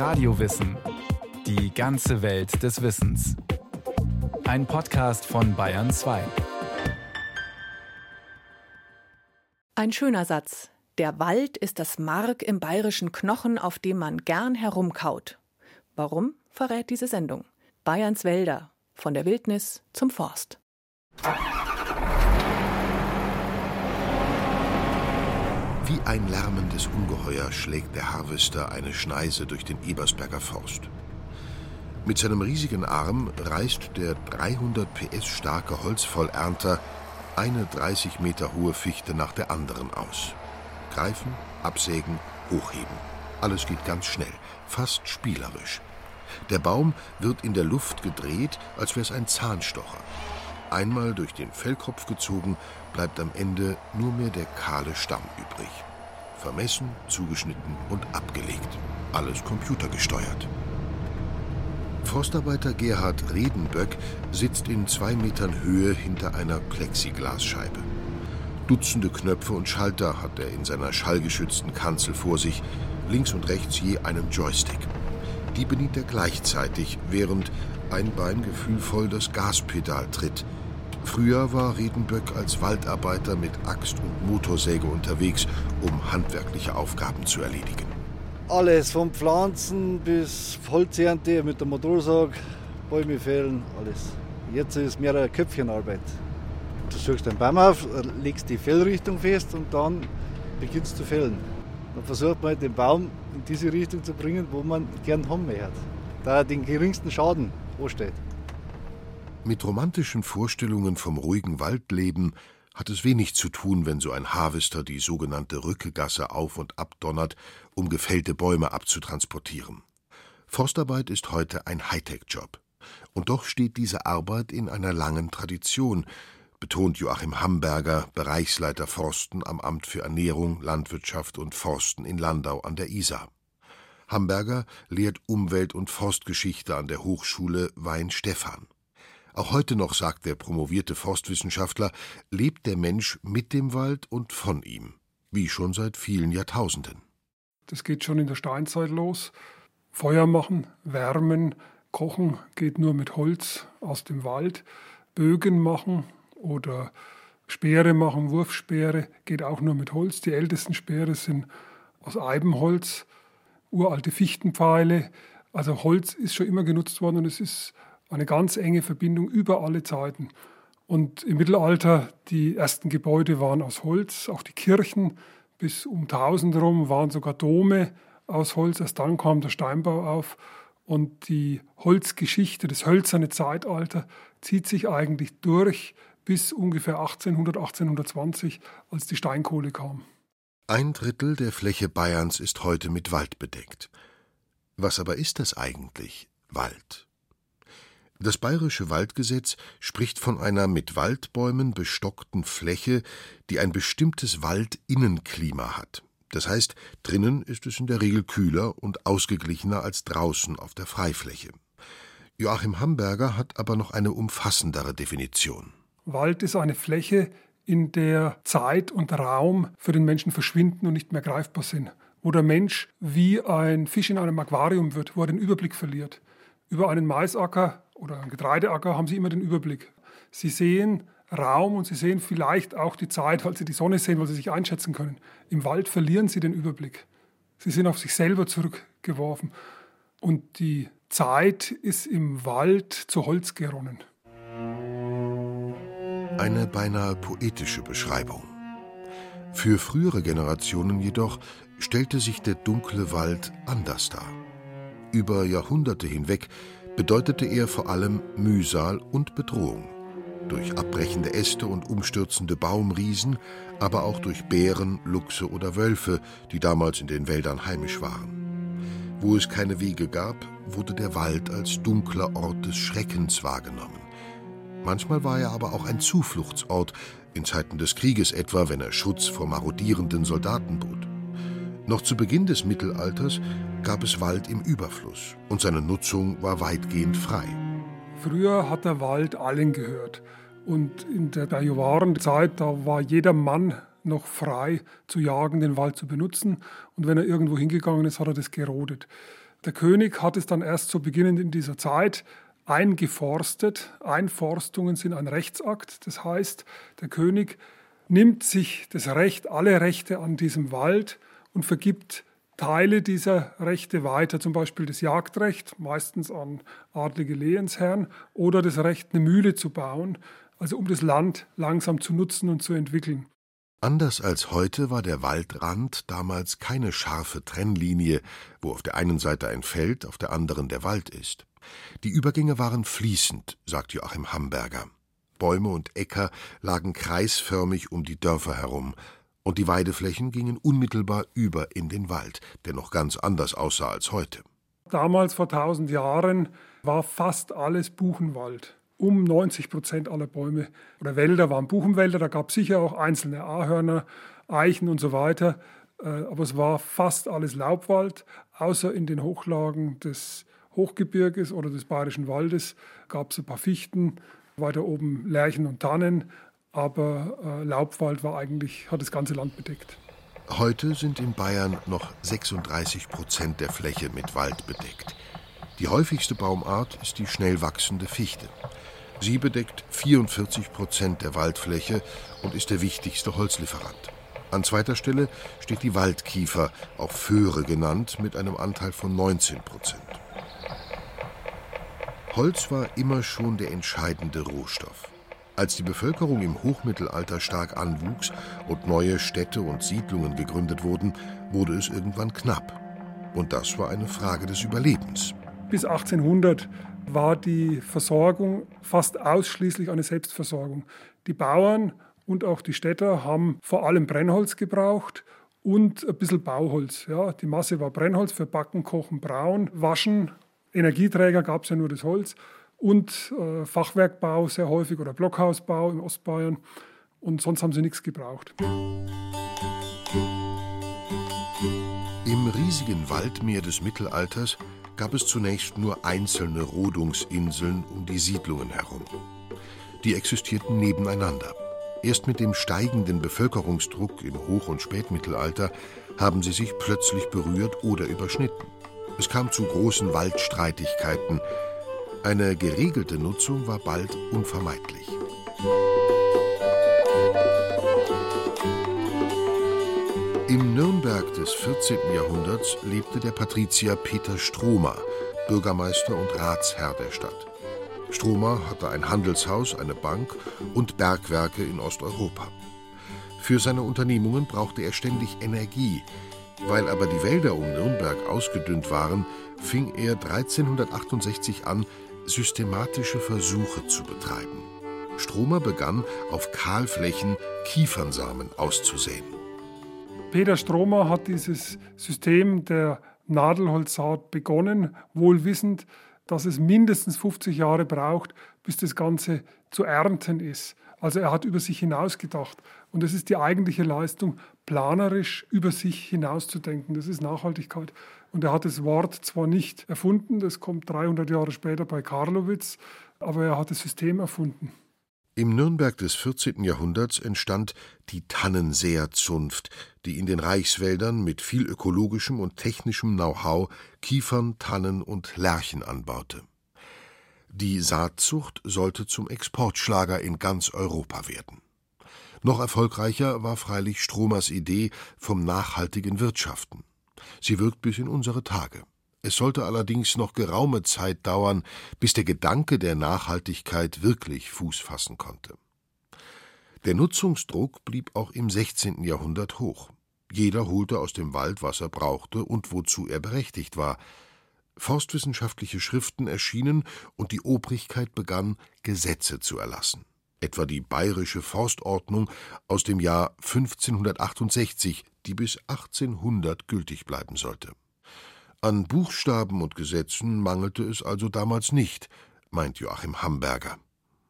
Radiowissen. Die ganze Welt des Wissens. Ein Podcast von Bayern 2. Ein schöner Satz. Der Wald ist das Mark im bayerischen Knochen, auf dem man gern herumkaut. Warum, verrät diese Sendung. Bayerns Wälder. Von der Wildnis zum Forst. Wie ein lärmendes Ungeheuer schlägt der Harvester eine Schneise durch den Ebersberger Forst. Mit seinem riesigen Arm reißt der 300 PS starke Holzvollernter eine 30 Meter hohe Fichte nach der anderen aus. Greifen, absägen, hochheben. Alles geht ganz schnell, fast spielerisch. Der Baum wird in der Luft gedreht, als wäre es ein Zahnstocher. Einmal durch den Fellkopf gezogen, bleibt am Ende nur mehr der kahle Stamm übrig. Vermessen, zugeschnitten und abgelegt. Alles computergesteuert. Forstarbeiter Gerhard Redenböck sitzt in zwei Metern Höhe hinter einer Plexiglasscheibe. Dutzende Knöpfe und Schalter hat er in seiner schallgeschützten Kanzel vor sich, links und rechts je einen Joystick. Die bedient er gleichzeitig, während ein Bein gefühlvoll das Gaspedal tritt – Früher war Riedenböck als Waldarbeiter mit Axt und Motorsäge unterwegs, um handwerkliche Aufgaben zu erledigen. Alles, von Pflanzen bis Holzernte mit dem Motorsag, Bäume fällen, alles. Jetzt ist mehr eine Köpfchenarbeit. Du suchst einen Baum auf, legst die Fellrichtung fest und dann beginnst zu fällen. Dann versucht man den Baum in diese Richtung zu bringen, wo man gern haben möchte. Da er den geringsten Schaden ansteht. Mit romantischen Vorstellungen vom ruhigen Waldleben hat es wenig zu tun, wenn so ein Harvester die sogenannte Rückegasse auf und abdonnert, um gefällte Bäume abzutransportieren. Forstarbeit ist heute ein Hightech-Job. Und doch steht diese Arbeit in einer langen Tradition, betont Joachim Hamberger, Bereichsleiter Forsten am Amt für Ernährung, Landwirtschaft und Forsten in Landau an der Isar. Hamberger lehrt Umwelt- und Forstgeschichte an der Hochschule Weinstefan. Auch heute noch, sagt der promovierte Forstwissenschaftler, lebt der Mensch mit dem Wald und von ihm, wie schon seit vielen Jahrtausenden. Das geht schon in der Steinzeit los. Feuer machen, wärmen, kochen geht nur mit Holz aus dem Wald. Bögen machen oder Speere machen, Wurfspeere geht auch nur mit Holz. Die ältesten Speere sind aus Eibenholz, uralte Fichtenpfeile. Also Holz ist schon immer genutzt worden und es ist eine ganz enge Verbindung über alle Zeiten. Und im Mittelalter, die ersten Gebäude waren aus Holz, auch die Kirchen bis um 1000 rum waren sogar Dome aus Holz. Erst dann kam der Steinbau auf. Und die Holzgeschichte, das hölzerne Zeitalter, zieht sich eigentlich durch bis ungefähr 1800, 1820, als die Steinkohle kam. Ein Drittel der Fläche Bayerns ist heute mit Wald bedeckt. Was aber ist das eigentlich, Wald? Das bayerische Waldgesetz spricht von einer mit Waldbäumen bestockten Fläche, die ein bestimmtes Waldinnenklima hat. Das heißt, drinnen ist es in der Regel kühler und ausgeglichener als draußen auf der Freifläche. Joachim Hamberger hat aber noch eine umfassendere Definition. Wald ist eine Fläche, in der Zeit und Raum für den Menschen verschwinden und nicht mehr greifbar sind, wo der Mensch wie ein Fisch in einem Aquarium wird, wo er den Überblick verliert. Über einen Maisacker oder ein Getreideacker haben Sie immer den Überblick. Sie sehen Raum und Sie sehen vielleicht auch die Zeit, weil Sie die Sonne sehen, weil Sie sich einschätzen können. Im Wald verlieren Sie den Überblick. Sie sind auf sich selber zurückgeworfen. Und die Zeit ist im Wald zu Holz geronnen. Eine beinahe poetische Beschreibung. Für frühere Generationen jedoch stellte sich der dunkle Wald anders dar. Über Jahrhunderte hinweg bedeutete er vor allem Mühsal und Bedrohung. Durch abbrechende Äste und umstürzende Baumriesen, aber auch durch Bären, Luchse oder Wölfe, die damals in den Wäldern heimisch waren. Wo es keine Wege gab, wurde der Wald als dunkler Ort des Schreckens wahrgenommen. Manchmal war er aber auch ein Zufluchtsort, in Zeiten des Krieges etwa, wenn er Schutz vor marodierenden Soldaten bot. Noch zu Beginn des Mittelalters gab es Wald im Überfluss und seine Nutzung war weitgehend frei. Früher hat der Wald allen gehört. Und in der Bajuwarenzeit, da war jeder Mann noch frei zu jagen, den Wald zu benutzen. Und wenn er irgendwo hingegangen ist, hat er das gerodet. Der König hat es dann erst so beginnend in dieser Zeit eingeforstet. Einforstungen sind ein Rechtsakt. Das heißt, der König nimmt sich das Recht, alle Rechte an diesem Wald und vergibt Teile dieser Rechte weiter, zum Beispiel das Jagdrecht, meistens an adlige Lehensherren, oder das Recht, eine Mühle zu bauen, also um das Land langsam zu nutzen und zu entwickeln. Anders als heute war der Waldrand damals keine scharfe Trennlinie, wo auf der einen Seite ein Feld, auf der anderen der Wald ist. Die Übergänge waren fließend, sagt Joachim Hamberger. Bäume und Äcker lagen kreisförmig um die Dörfer herum, und die Weideflächen gingen unmittelbar über in den Wald, der noch ganz anders aussah als heute. Damals vor tausend Jahren war fast alles Buchenwald um 90 Prozent aller Bäume oder Wälder waren Buchenwälder. Da gab es sicher auch einzelne Ahörner, Eichen und so weiter. Äh, aber es war fast alles Laubwald, außer in den Hochlagen des Hochgebirges oder des Bayerischen Waldes gab es ein paar Fichten, weiter oben Lärchen und Tannen. Aber äh, Laubwald war eigentlich, hat das ganze Land bedeckt. Heute sind in Bayern noch 36 Prozent der Fläche mit Wald bedeckt. Die häufigste Baumart ist die schnell wachsende Fichte. Sie bedeckt 44 Prozent der Waldfläche und ist der wichtigste Holzlieferant. An zweiter Stelle steht die Waldkiefer, auch Föhre genannt, mit einem Anteil von 19 Prozent. Holz war immer schon der entscheidende Rohstoff. Als die Bevölkerung im Hochmittelalter stark anwuchs und neue Städte und Siedlungen gegründet wurden, wurde es irgendwann knapp. Und das war eine Frage des Überlebens. Bis 1800 war die Versorgung fast ausschließlich eine Selbstversorgung. Die Bauern und auch die Städter haben vor allem Brennholz gebraucht und ein bisschen Bauholz. Ja, die Masse war Brennholz für Backen, Kochen, Brauen, Waschen. Energieträger gab es ja nur das Holz und äh, Fachwerkbau sehr häufig oder Blockhausbau in Ostbayern. Und sonst haben sie nichts gebraucht. Im riesigen Waldmeer des Mittelalters gab es zunächst nur einzelne Rodungsinseln um die Siedlungen herum. Die existierten nebeneinander. Erst mit dem steigenden Bevölkerungsdruck im Hoch- und Spätmittelalter haben sie sich plötzlich berührt oder überschnitten. Es kam zu großen Waldstreitigkeiten. Eine geregelte Nutzung war bald unvermeidlich. Im Nürnberg des 14. Jahrhunderts lebte der Patrizier Peter Stromer, Bürgermeister und Ratsherr der Stadt. Stromer hatte ein Handelshaus, eine Bank und Bergwerke in Osteuropa. Für seine Unternehmungen brauchte er ständig Energie. Weil aber die Wälder um Nürnberg ausgedünnt waren, fing er 1368 an, systematische Versuche zu betreiben. Stromer begann, auf Kahlflächen Kiefernsamen auszusäen. Peter Stromer hat dieses System der Nadelholzsaat begonnen, wohl wissend, dass es mindestens 50 Jahre braucht, bis das Ganze zu ernten ist. Also er hat über sich hinausgedacht. Und das ist die eigentliche Leistung, planerisch über sich hinauszudenken. Das ist Nachhaltigkeit. Und er hat das Wort zwar nicht erfunden, das kommt 300 Jahre später bei Karlowitz, aber er hat das System erfunden. Im Nürnberg des 14. Jahrhunderts entstand die Tannensäerzunft, die in den Reichswäldern mit viel ökologischem und technischem Know-how Kiefern, Tannen und Lärchen anbaute. Die Saatzucht sollte zum Exportschlager in ganz Europa werden. Noch erfolgreicher war freilich Stromers Idee vom nachhaltigen Wirtschaften. Sie wirkt bis in unsere Tage. Es sollte allerdings noch geraume Zeit dauern, bis der Gedanke der Nachhaltigkeit wirklich Fuß fassen konnte. Der Nutzungsdruck blieb auch im 16. Jahrhundert hoch. Jeder holte aus dem Wald, was er brauchte und wozu er berechtigt war. Forstwissenschaftliche Schriften erschienen und die Obrigkeit begann, Gesetze zu erlassen. Etwa die Bayerische Forstordnung aus dem Jahr 1568, die bis 1800 gültig bleiben sollte. An Buchstaben und Gesetzen mangelte es also damals nicht, meint Joachim Hamberger.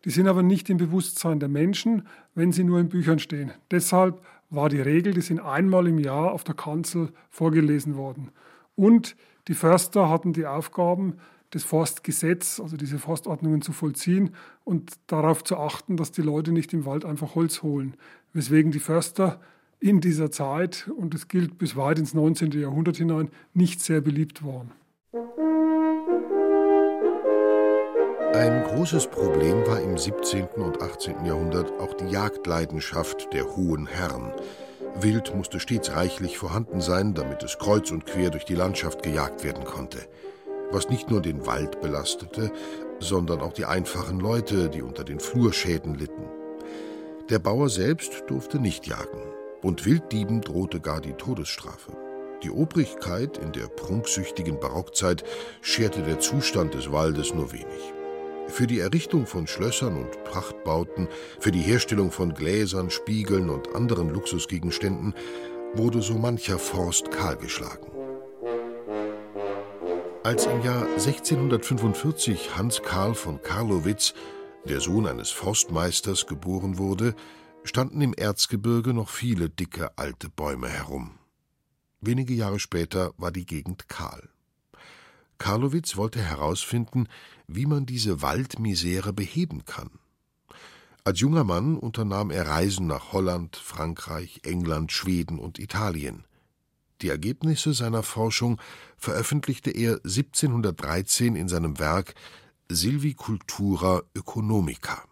Die sind aber nicht im Bewusstsein der Menschen, wenn sie nur in Büchern stehen. Deshalb war die Regel, die sind einmal im Jahr auf der Kanzel vorgelesen worden. Und die Förster hatten die Aufgaben, das Forstgesetz, also diese Forstordnungen zu vollziehen und darauf zu achten, dass die Leute nicht im Wald einfach Holz holen. Weswegen die Förster in dieser Zeit, und das gilt bis weit ins 19. Jahrhundert hinein, nicht sehr beliebt waren. Ein großes Problem war im 17. und 18. Jahrhundert auch die Jagdleidenschaft der hohen Herren. Wild musste stets reichlich vorhanden sein, damit es kreuz und quer durch die Landschaft gejagt werden konnte. Was nicht nur den Wald belastete, sondern auch die einfachen Leute, die unter den Flurschäden litten. Der Bauer selbst durfte nicht jagen, und Wilddieben drohte gar die Todesstrafe. Die Obrigkeit in der prunksüchtigen Barockzeit scherte der Zustand des Waldes nur wenig. Für die Errichtung von Schlössern und Prachtbauten, für die Herstellung von Gläsern, Spiegeln und anderen Luxusgegenständen wurde so mancher Forst kahlgeschlagen. Als im Jahr 1645 Hans Karl von Karlowitz, der Sohn eines Forstmeisters, geboren wurde, standen im Erzgebirge noch viele dicke alte Bäume herum. Wenige Jahre später war die Gegend kahl. Karlowitz wollte herausfinden, wie man diese Waldmisere beheben kann. Als junger Mann unternahm er Reisen nach Holland, Frankreich, England, Schweden und Italien. Die Ergebnisse seiner Forschung veröffentlichte er 1713 in seinem Werk Silvicultura Economica.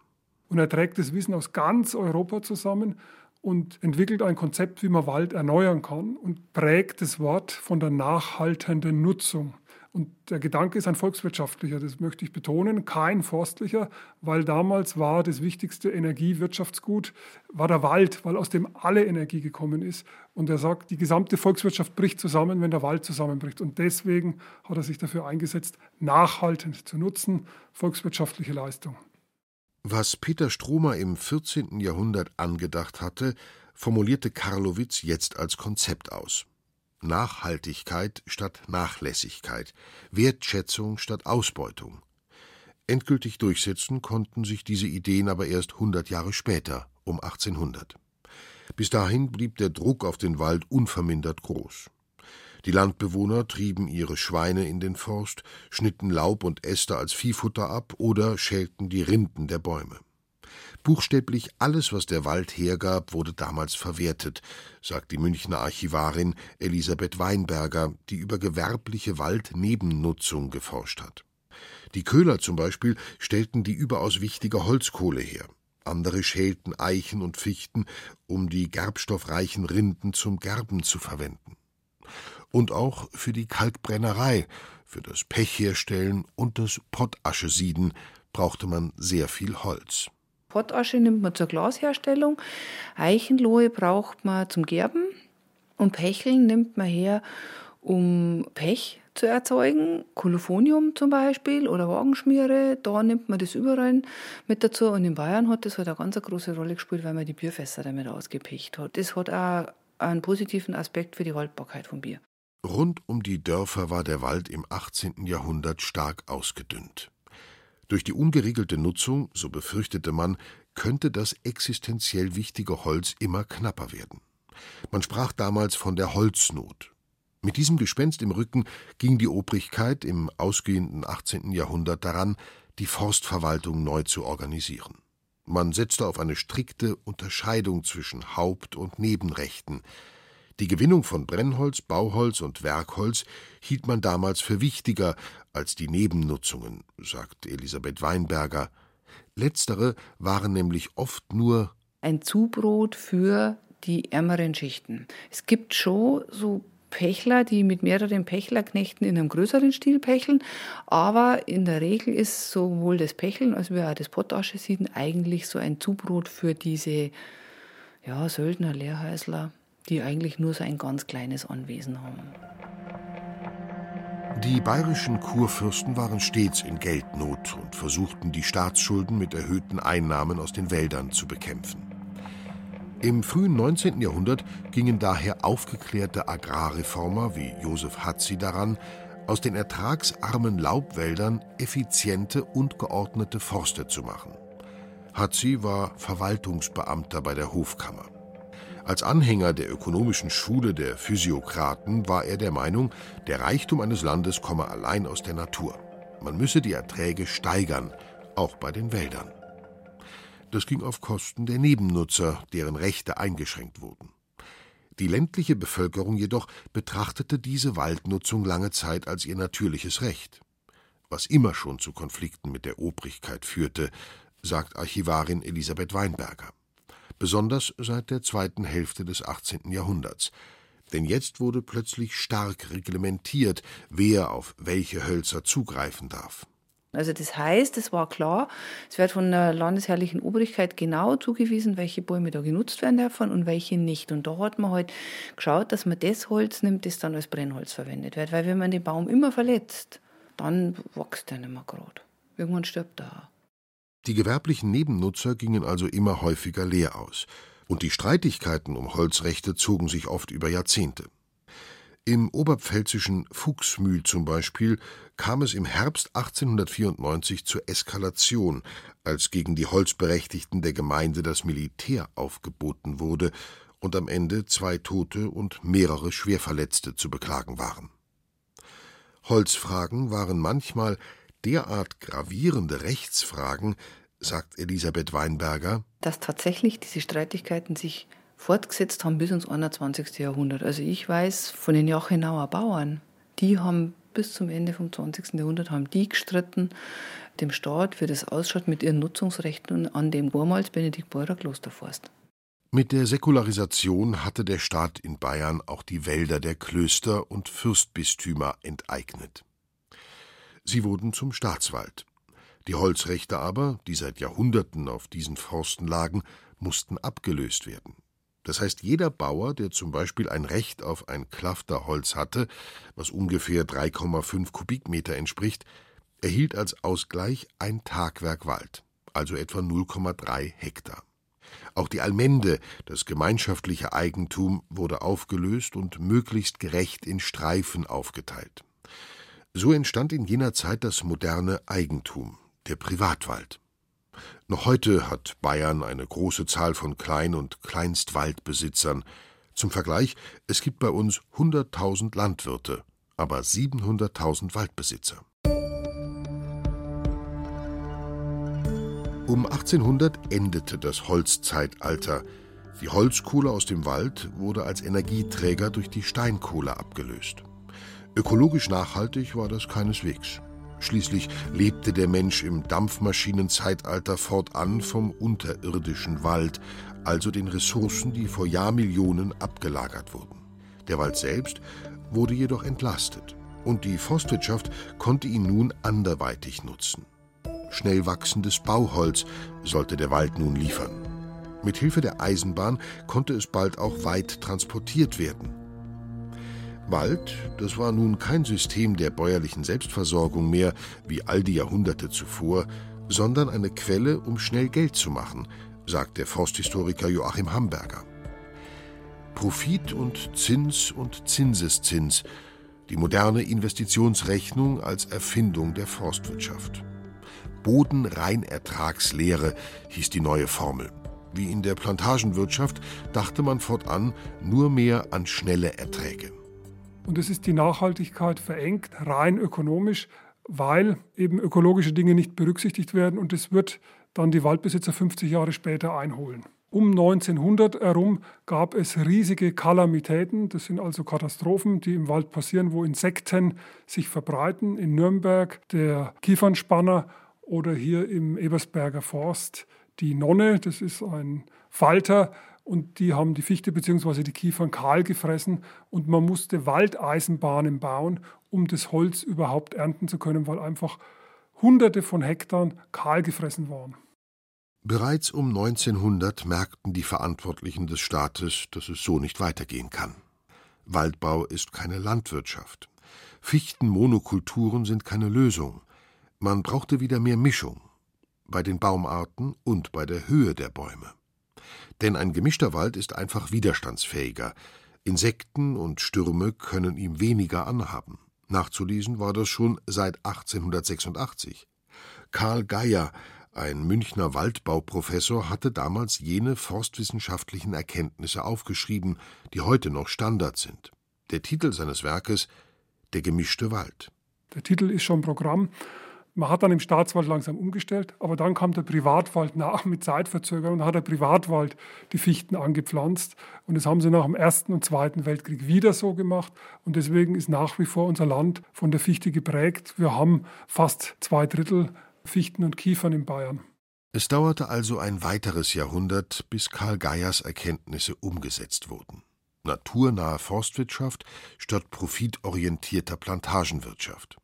Und er trägt das Wissen aus ganz Europa zusammen und entwickelt ein Konzept, wie man Wald erneuern kann und prägt das Wort von der nachhaltenden Nutzung. Und der Gedanke ist ein volkswirtschaftlicher, das möchte ich betonen, kein forstlicher, weil damals war das wichtigste Energiewirtschaftsgut, war der Wald, weil aus dem alle Energie gekommen ist. Und er sagt, die gesamte Volkswirtschaft bricht zusammen, wenn der Wald zusammenbricht. Und deswegen hat er sich dafür eingesetzt, nachhaltend zu nutzen, volkswirtschaftliche Leistung. Was Peter Stromer im 14. Jahrhundert angedacht hatte, formulierte Karlowitz jetzt als Konzept aus. Nachhaltigkeit statt Nachlässigkeit, Wertschätzung statt Ausbeutung. Endgültig durchsetzen konnten sich diese Ideen aber erst 100 Jahre später, um 1800. Bis dahin blieb der Druck auf den Wald unvermindert groß. Die Landbewohner trieben ihre Schweine in den Forst, schnitten Laub und Äste als Viehfutter ab oder schälten die Rinden der Bäume. Buchstäblich alles, was der Wald hergab, wurde damals verwertet, sagt die Münchner Archivarin Elisabeth Weinberger, die über gewerbliche Waldnebennutzung geforscht hat. Die Köhler zum Beispiel stellten die überaus wichtige Holzkohle her. Andere schälten Eichen und Fichten, um die gerbstoffreichen Rinden zum Gerben zu verwenden. Und auch für die Kalkbrennerei, für das Pechherstellen und das Pottaschesieden brauchte man sehr viel Holz. Pottasche nimmt man zur Glasherstellung, Eichenlohe braucht man zum Gerben und Pecheln nimmt man her, um Pech zu erzeugen, Kolophonium zum Beispiel oder Wagenschmiere, da nimmt man das überall mit dazu und in Bayern hat das halt eine ganz große Rolle gespielt, weil man die Bierfässer damit ausgepecht hat. Das hat auch einen positiven Aspekt für die Haltbarkeit von Bier. Rund um die Dörfer war der Wald im 18. Jahrhundert stark ausgedünnt. Durch die ungeregelte Nutzung, so befürchtete man, könnte das existenziell wichtige Holz immer knapper werden. Man sprach damals von der Holznot. Mit diesem Gespenst im Rücken ging die Obrigkeit im ausgehenden 18. Jahrhundert daran, die Forstverwaltung neu zu organisieren. Man setzte auf eine strikte Unterscheidung zwischen Haupt- und Nebenrechten. Die Gewinnung von Brennholz, Bauholz und Werkholz hielt man damals für wichtiger als die Nebennutzungen, sagt Elisabeth Weinberger. Letztere waren nämlich oft nur ein Zubrot für die ärmeren Schichten. Es gibt schon so Pechler, die mit mehreren Pechlerknechten in einem größeren Stil pecheln, aber in der Regel ist sowohl das Pecheln als auch das Pottaschesieden eigentlich so ein Zubrot für diese ja, Söldner, Lehrhäusler, die eigentlich nur so ein ganz kleines Anwesen haben. Die bayerischen Kurfürsten waren stets in Geldnot und versuchten, die Staatsschulden mit erhöhten Einnahmen aus den Wäldern zu bekämpfen. Im frühen 19. Jahrhundert gingen daher aufgeklärte Agrarreformer wie Josef Hatzi daran, aus den ertragsarmen Laubwäldern effiziente und geordnete Forste zu machen. Hatzi war Verwaltungsbeamter bei der Hofkammer. Als Anhänger der ökonomischen Schule der Physiokraten war er der Meinung, der Reichtum eines Landes komme allein aus der Natur. Man müsse die Erträge steigern, auch bei den Wäldern. Das ging auf Kosten der Nebennutzer, deren Rechte eingeschränkt wurden. Die ländliche Bevölkerung jedoch betrachtete diese Waldnutzung lange Zeit als ihr natürliches Recht. was immer schon zu Konflikten mit der Obrigkeit führte, sagt Archivarin Elisabeth Weinberger. Besonders seit der zweiten Hälfte des 18. Jahrhunderts. Denn jetzt wurde plötzlich stark reglementiert, wer auf welche Hölzer zugreifen darf. Also das heißt, es war klar, es wird von der landesherrlichen Obrigkeit genau zugewiesen, welche Bäume da genutzt werden dürfen und welche nicht. Und da hat man halt geschaut, dass man das Holz nimmt, das dann als Brennholz verwendet wird. Weil wenn man den Baum immer verletzt, dann wächst der nicht mehr gerade. Irgendwann stirbt er. Die gewerblichen Nebennutzer gingen also immer häufiger leer aus. Und die Streitigkeiten um Holzrechte zogen sich oft über Jahrzehnte. Im oberpfälzischen Fuchsmühl zum Beispiel kam es im Herbst 1894 zur Eskalation, als gegen die Holzberechtigten der Gemeinde das Militär aufgeboten wurde und am Ende zwei Tote und mehrere Schwerverletzte zu beklagen waren. Holzfragen waren manchmal derart gravierende Rechtsfragen, sagt Elisabeth Weinberger, dass tatsächlich diese Streitigkeiten sich fortgesetzt haben bis ins 21. Jahrhundert. Also ich weiß von den Jachenauer Bauern, die haben bis zum Ende vom 20. Jahrhundert haben die gestritten, dem Staat, wie das ausschaut mit ihren Nutzungsrechten an dem vormals Benediktbeurer Klosterforst. Mit der Säkularisation hatte der Staat in Bayern auch die Wälder der Klöster und Fürstbistümer enteignet. Sie wurden zum Staatswald. Die Holzrechte aber, die seit Jahrhunderten auf diesen Forsten lagen, mussten abgelöst werden. Das heißt, jeder Bauer, der zum Beispiel ein Recht auf ein Klafterholz hatte, was ungefähr 3,5 Kubikmeter entspricht, erhielt als Ausgleich ein Tagwerk Wald, also etwa 0,3 Hektar. Auch die Allmende, das gemeinschaftliche Eigentum, wurde aufgelöst und möglichst gerecht in Streifen aufgeteilt. So entstand in jener Zeit das moderne Eigentum, der Privatwald. Noch heute hat Bayern eine große Zahl von Klein- und Kleinstwaldbesitzern. Zum Vergleich, es gibt bei uns 100.000 Landwirte, aber 700.000 Waldbesitzer. Um 1800 endete das Holzzeitalter. Die Holzkohle aus dem Wald wurde als Energieträger durch die Steinkohle abgelöst. Ökologisch nachhaltig war das keineswegs. Schließlich lebte der Mensch im Dampfmaschinenzeitalter fortan vom unterirdischen Wald, also den Ressourcen, die vor Jahrmillionen abgelagert wurden. Der Wald selbst wurde jedoch entlastet und die Forstwirtschaft konnte ihn nun anderweitig nutzen. Schnell wachsendes Bauholz sollte der Wald nun liefern. Mit Hilfe der Eisenbahn konnte es bald auch weit transportiert werden. Wald, das war nun kein System der bäuerlichen Selbstversorgung mehr, wie all die Jahrhunderte zuvor, sondern eine Quelle, um schnell Geld zu machen, sagt der Forsthistoriker Joachim Hamburger. Profit und Zins und Zinseszins, die moderne Investitionsrechnung als Erfindung der Forstwirtschaft. Bodenreinertragslehre hieß die neue Formel. Wie in der Plantagenwirtschaft dachte man fortan nur mehr an schnelle Erträge. Und es ist die Nachhaltigkeit verengt, rein ökonomisch, weil eben ökologische Dinge nicht berücksichtigt werden und es wird dann die Waldbesitzer 50 Jahre später einholen. Um 1900 herum gab es riesige Kalamitäten, das sind also Katastrophen, die im Wald passieren, wo Insekten sich verbreiten. In Nürnberg der Kiefernspanner oder hier im Ebersberger Forst die Nonne, das ist ein Falter, und die haben die Fichte bzw. die Kiefern kahl gefressen und man musste Waldeisenbahnen bauen, um das Holz überhaupt ernten zu können, weil einfach Hunderte von Hektar kahl gefressen waren. Bereits um 1900 merkten die Verantwortlichen des Staates, dass es so nicht weitergehen kann. Waldbau ist keine Landwirtschaft. Fichtenmonokulturen sind keine Lösung. Man brauchte wieder mehr Mischung bei den Baumarten und bei der Höhe der Bäume. Denn ein gemischter Wald ist einfach widerstandsfähiger. Insekten und Stürme können ihm weniger anhaben. Nachzulesen war das schon seit 1886. Karl Geier, ein Münchner Waldbauprofessor, hatte damals jene forstwissenschaftlichen Erkenntnisse aufgeschrieben, die heute noch Standard sind. Der Titel seines Werkes Der gemischte Wald. Der Titel ist schon Programm, Man hat dann im Staatswald langsam umgestellt, aber dann kam der Privatwald nach mit Zeitverzögerung und hat der Privatwald die Fichten angepflanzt. Und das haben sie nach dem Ersten und Zweiten Weltkrieg wieder so gemacht. Und deswegen ist nach wie vor unser Land von der Fichte geprägt. Wir haben fast zwei Drittel Fichten und Kiefern in Bayern. Es dauerte also ein weiteres Jahrhundert, bis Karl Geiers Erkenntnisse umgesetzt wurden. Naturnahe Forstwirtschaft statt profitorientierter Plantagenwirtschaft.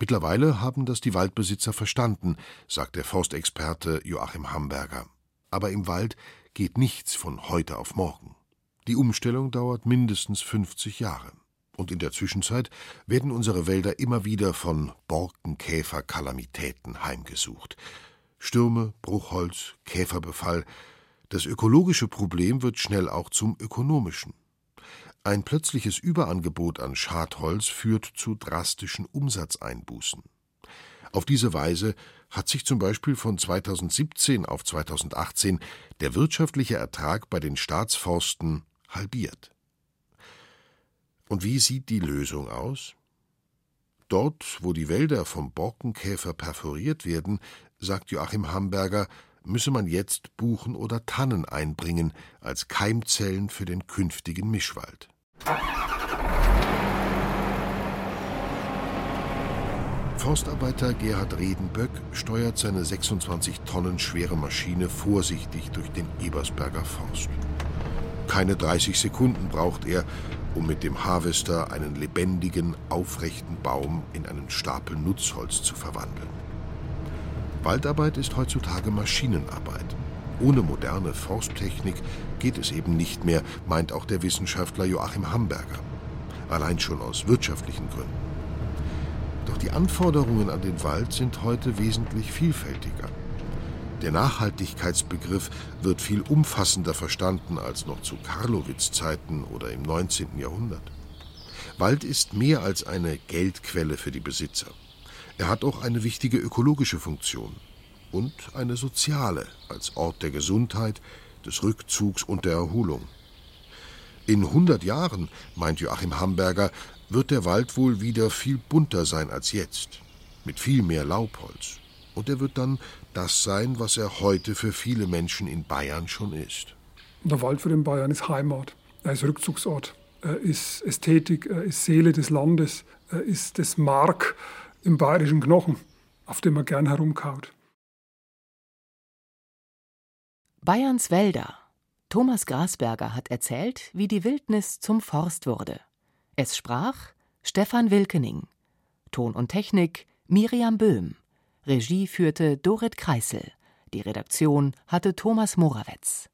Mittlerweile haben das die Waldbesitzer verstanden, sagt der Forstexperte Joachim Hamberger. Aber im Wald geht nichts von heute auf morgen. Die Umstellung dauert mindestens 50 Jahre. Und in der Zwischenzeit werden unsere Wälder immer wieder von Borkenkäferkalamitäten heimgesucht. Stürme, Bruchholz, Käferbefall. Das ökologische Problem wird schnell auch zum ökonomischen. Ein plötzliches Überangebot an Schadholz führt zu drastischen Umsatzeinbußen. Auf diese Weise hat sich zum Beispiel von 2017 auf 2018 der wirtschaftliche Ertrag bei den Staatsforsten halbiert. Und wie sieht die Lösung aus? Dort, wo die Wälder vom Borkenkäfer perforiert werden, sagt Joachim Hamberger, müsse man jetzt Buchen oder Tannen einbringen als Keimzellen für den künftigen Mischwald. Forstarbeiter Gerhard Redenböck steuert seine 26 Tonnen schwere Maschine vorsichtig durch den Ebersberger Forst. Keine 30 Sekunden braucht er, um mit dem Harvester einen lebendigen, aufrechten Baum in einen Stapel Nutzholz zu verwandeln. Waldarbeit ist heutzutage Maschinenarbeit. Ohne moderne Forsttechnik geht es eben nicht mehr, meint auch der Wissenschaftler Joachim Hamberger. Allein schon aus wirtschaftlichen Gründen. Doch die Anforderungen an den Wald sind heute wesentlich vielfältiger. Der Nachhaltigkeitsbegriff wird viel umfassender verstanden als noch zu Karlowitz-Zeiten oder im 19. Jahrhundert. Wald ist mehr als eine Geldquelle für die Besitzer. Er hat auch eine wichtige ökologische Funktion und eine soziale als Ort der Gesundheit, des Rückzugs und der Erholung. In 100 Jahren, meint Joachim Hamberger, wird der Wald wohl wieder viel bunter sein als jetzt, mit viel mehr Laubholz. Und er wird dann das sein, was er heute für viele Menschen in Bayern schon ist. Der Wald für den Bayern ist Heimat, er ist Rückzugsort, er ist Ästhetik, er ist Seele des Landes, er ist das Mark im bayerischen Knochen, auf dem man gern herumkaut. Bayerns Wälder. Thomas Grasberger hat erzählt, wie die Wildnis zum Forst wurde. Es sprach Stefan Wilkening. Ton und Technik Miriam Böhm. Regie führte Dorit Kreisel. Die Redaktion hatte Thomas Morawetz.